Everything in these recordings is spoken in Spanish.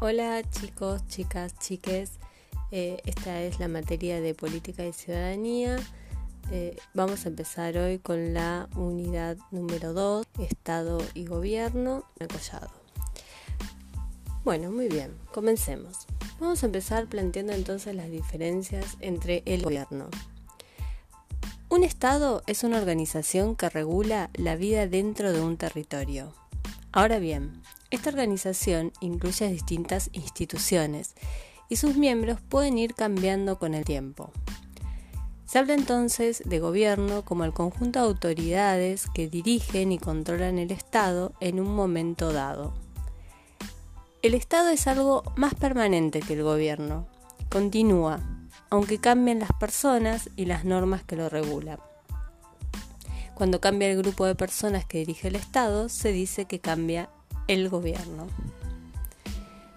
Hola chicos, chicas, chiques. Eh, esta es la materia de política y ciudadanía. Eh, vamos a empezar hoy con la unidad número 2, Estado y Gobierno, acollado. Bueno, muy bien, comencemos. Vamos a empezar planteando entonces las diferencias entre el gobierno. Un Estado es una organización que regula la vida dentro de un territorio. Ahora bien, esta organización incluye distintas instituciones y sus miembros pueden ir cambiando con el tiempo. Se habla entonces de gobierno como el conjunto de autoridades que dirigen y controlan el Estado en un momento dado. El Estado es algo más permanente que el gobierno, continúa, aunque cambien las personas y las normas que lo regulan. Cuando cambia el grupo de personas que dirige el Estado, se dice que cambia el gobierno.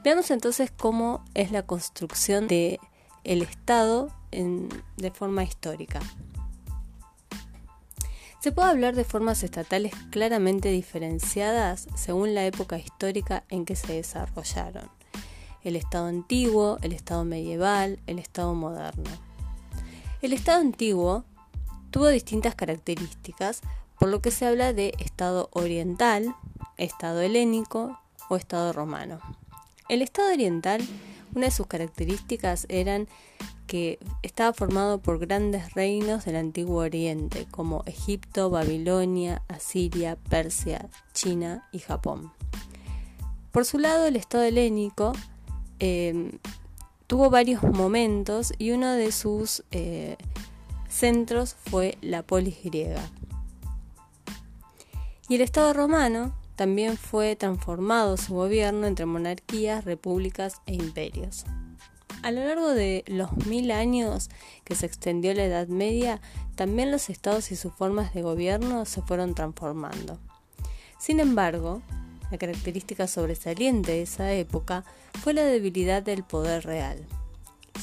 Veamos entonces cómo es la construcción del el Estado de forma histórica. Se puede hablar de formas estatales claramente diferenciadas según la época histórica en que se desarrollaron. El Estado antiguo, el Estado medieval, el Estado moderno. El Estado antiguo tuvo distintas características, por lo que se habla de Estado oriental, Estado helénico o Estado romano. El Estado oriental, una de sus características eran que estaba formado por grandes reinos del antiguo Oriente, como Egipto, Babilonia, Asiria, Persia, China y Japón. Por su lado, el Estado helénico em, tuvo varios momentos y uno de sus eh, centros fue la polis griega. Y el Estado romano también fue transformado su gobierno entre monarquías, repúblicas e imperios. A lo largo de los mil años que se extendió la Edad Media, también los estados y sus formas de gobierno se fueron transformando. Sin embargo, la característica sobresaliente de esa época fue la debilidad del poder real,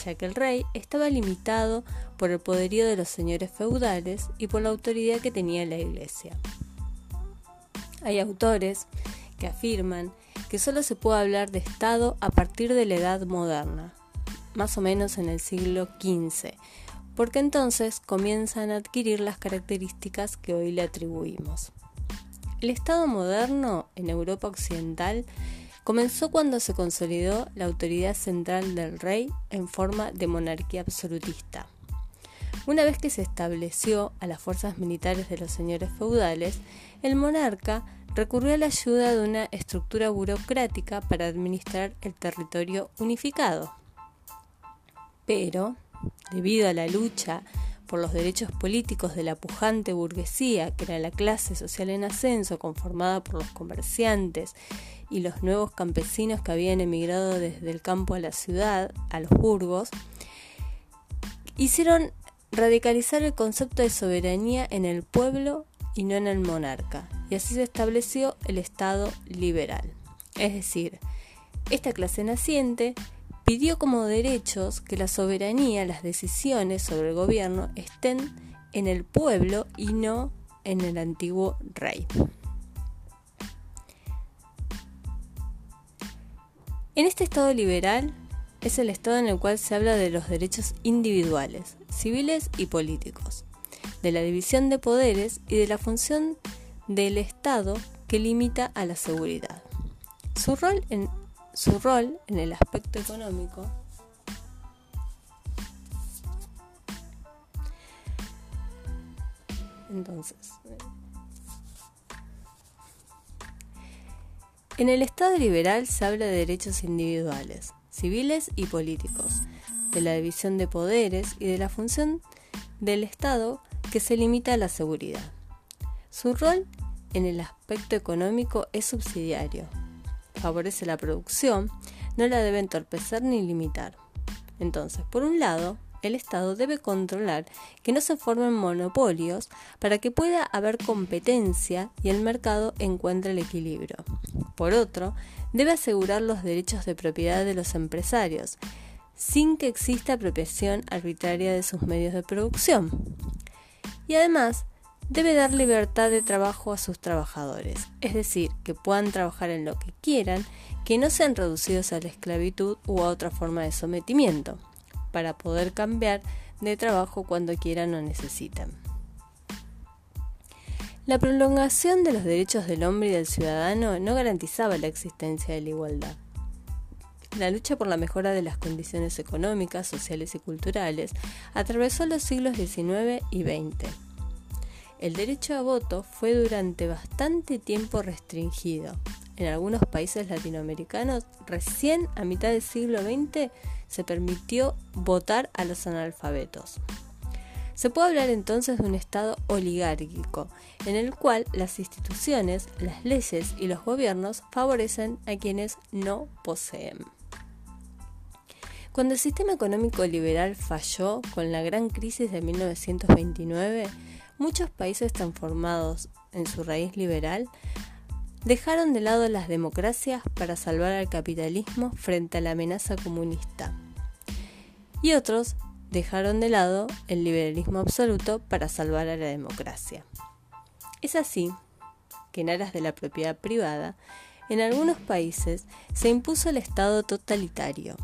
ya que el rey estaba limitado por el poderío de los señores feudales y por la autoridad que tenía la iglesia. Hay autores que afirman que solo se puede hablar de Estado a partir de la Edad moderna, más o menos en el siglo XV, porque entonces comienzan a adquirir las características que hoy le atribuimos. El Estado moderno en Europa Occidental comenzó cuando se consolidó la autoridad central del rey en forma de monarquía absolutista. Una vez que se estableció a las fuerzas militares de los señores feudales, el monarca recurrió a la ayuda de una estructura burocrática para administrar el territorio unificado. Pero, debido a la lucha por los derechos políticos de la pujante burguesía, que era la clase social en ascenso conformada por los comerciantes y los nuevos campesinos que habían emigrado desde el campo a la ciudad, a los burgos, hicieron radicalizar el concepto de soberanía en el pueblo y no en el monarca, y así se estableció el Estado liberal. Es decir, esta clase naciente pidió como derechos que la soberanía, las decisiones sobre el gobierno estén en el pueblo y no en el antiguo rey. En este Estado liberal es el Estado en el cual se habla de los derechos individuales, civiles y políticos, de la división de poderes y de la función del Estado que limita a la seguridad. Su rol en, su rol en el aspecto económico Entonces, en el Estado liberal se habla de derechos individuales, civiles y políticos, de la división de poderes y de la función del Estado que se limita a la seguridad. Su rol en el aspecto económico es subsidiario. Favorece la producción, no la debe entorpecer ni limitar. Entonces, por un lado, el Estado debe controlar que no se formen monopolios para que pueda haber competencia y el mercado encuentre el equilibrio. Por otro, debe asegurar los derechos de propiedad de los empresarios, sin que exista apropiación arbitraria de sus medios de producción. Y además, debe dar libertad de trabajo a sus trabajadores, es decir, que puedan trabajar en lo que quieran, que no sean reducidos a la esclavitud u a otra forma de sometimiento, para poder cambiar de trabajo cuando quieran o necesitan. La prolongación de los derechos del hombre y del ciudadano no garantizaba la existencia de la igualdad. La lucha por la mejora de las condiciones económicas, sociales y culturales atravesó los siglos XIX y XX. El derecho a voto fue durante bastante tiempo restringido. En algunos países latinoamericanos, recién a mitad del siglo XX, se permitió votar a los analfabetos. Se puede hablar entonces de un Estado oligárquico, en el cual las instituciones, las leyes y los gobiernos favorecen a quienes no poseen. Cuando el sistema económico liberal falló con la gran crisis de 1929, muchos países transformados en su raíz liberal dejaron de lado las democracias para salvar al capitalismo frente a la amenaza comunista. Y otros dejaron de lado el liberalismo absoluto para salvar a la democracia. Es así que en aras de la propiedad privada, en algunos países se impuso el Estado totalitario,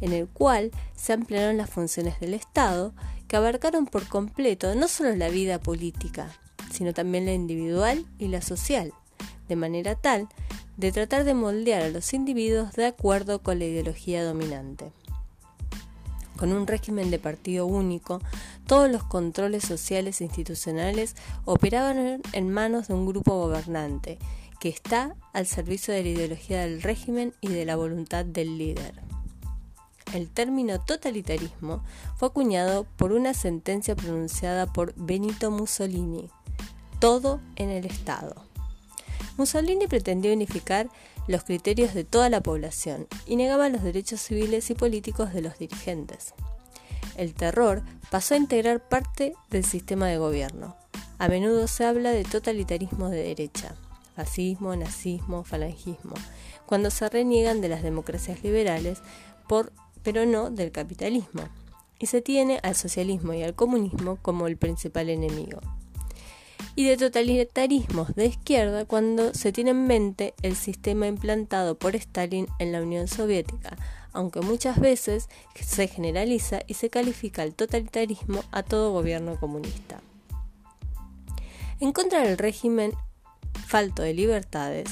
en el cual se ampliaron las funciones del Estado que abarcaron por completo no solo la vida política, sino también la individual y la social, de manera tal de tratar de moldear a los individuos de acuerdo con la ideología dominante. Con un régimen de partido único, todos los controles sociales e institucionales operaban en manos de un grupo gobernante, que está al servicio de la ideología del régimen y de la voluntad del líder. El término totalitarismo fue acuñado por una sentencia pronunciada por Benito Mussolini. Todo en el Estado. Mussolini pretendía unificar los criterios de toda la población y negaba los derechos civiles y políticos de los dirigentes. El terror pasó a integrar parte del sistema de gobierno. A menudo se habla de totalitarismo de derecha, fascismo, nazismo, falangismo, cuando se reniegan de las democracias liberales por pero no del capitalismo, y se tiene al socialismo y al comunismo como el principal enemigo. Y de totalitarismos de izquierda cuando se tiene en mente el sistema implantado por Stalin en la Unión Soviética, aunque muchas veces se generaliza y se califica el totalitarismo a todo gobierno comunista. En contra del régimen falto de libertades,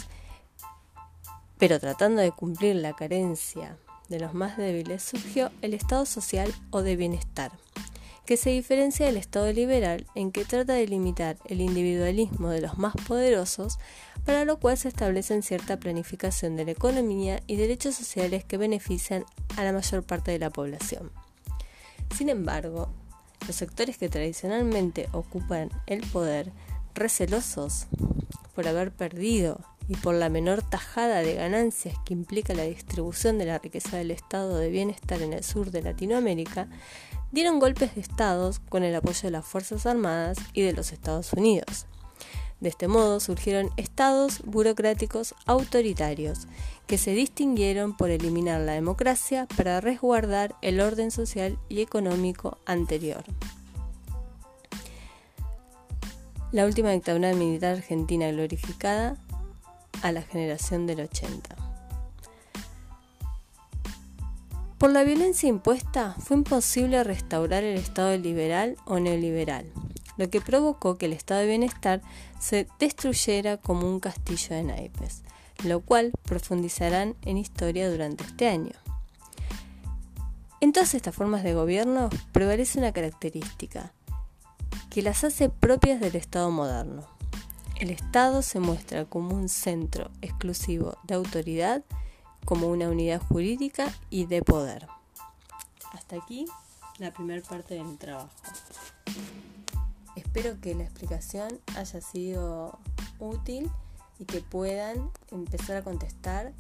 pero tratando de cumplir la carencia de los más débiles surgió el Estado social o de bienestar, que se diferencia del Estado liberal en que trata de limitar el individualismo de los más poderosos, para lo cual se establecen cierta planificación de la economía y derechos sociales que benefician a la mayor parte de la población. Sin embargo, los sectores que tradicionalmente ocupan el poder, recelosos por haber perdido y por la menor tajada de ganancias que implica la distribución de la riqueza del estado de bienestar en el sur de Latinoamérica, dieron golpes de Estado con el apoyo de las Fuerzas Armadas y de los Estados Unidos. De este modo surgieron estados burocráticos autoritarios, que se distinguieron por eliminar la democracia para resguardar el orden social y económico anterior. La última dictadura militar argentina glorificada a la generación del 80. Por la violencia impuesta fue imposible restaurar el Estado liberal o neoliberal, lo que provocó que el estado de bienestar se destruyera como un castillo de naipes, lo cual profundizarán en historia durante este año. En todas estas formas de gobierno prevalece una característica que las hace propias del Estado moderno, el Estado se muestra como un centro exclusivo de autoridad, como una unidad jurídica y de poder. Hasta aquí la primera parte de mi trabajo. Espero que la explicación haya sido útil y que puedan empezar a contestar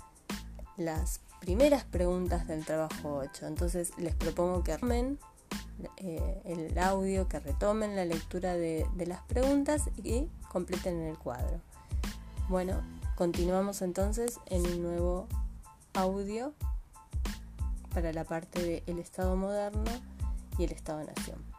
las primeras preguntas del trabajo 8. Entonces les propongo que armen eh, el audio, que retomen la lectura de, de las preguntas y completen el cuadro. Bueno, continuamos entonces en un nuevo audio para la parte del Estado moderno y el Estado-Nación.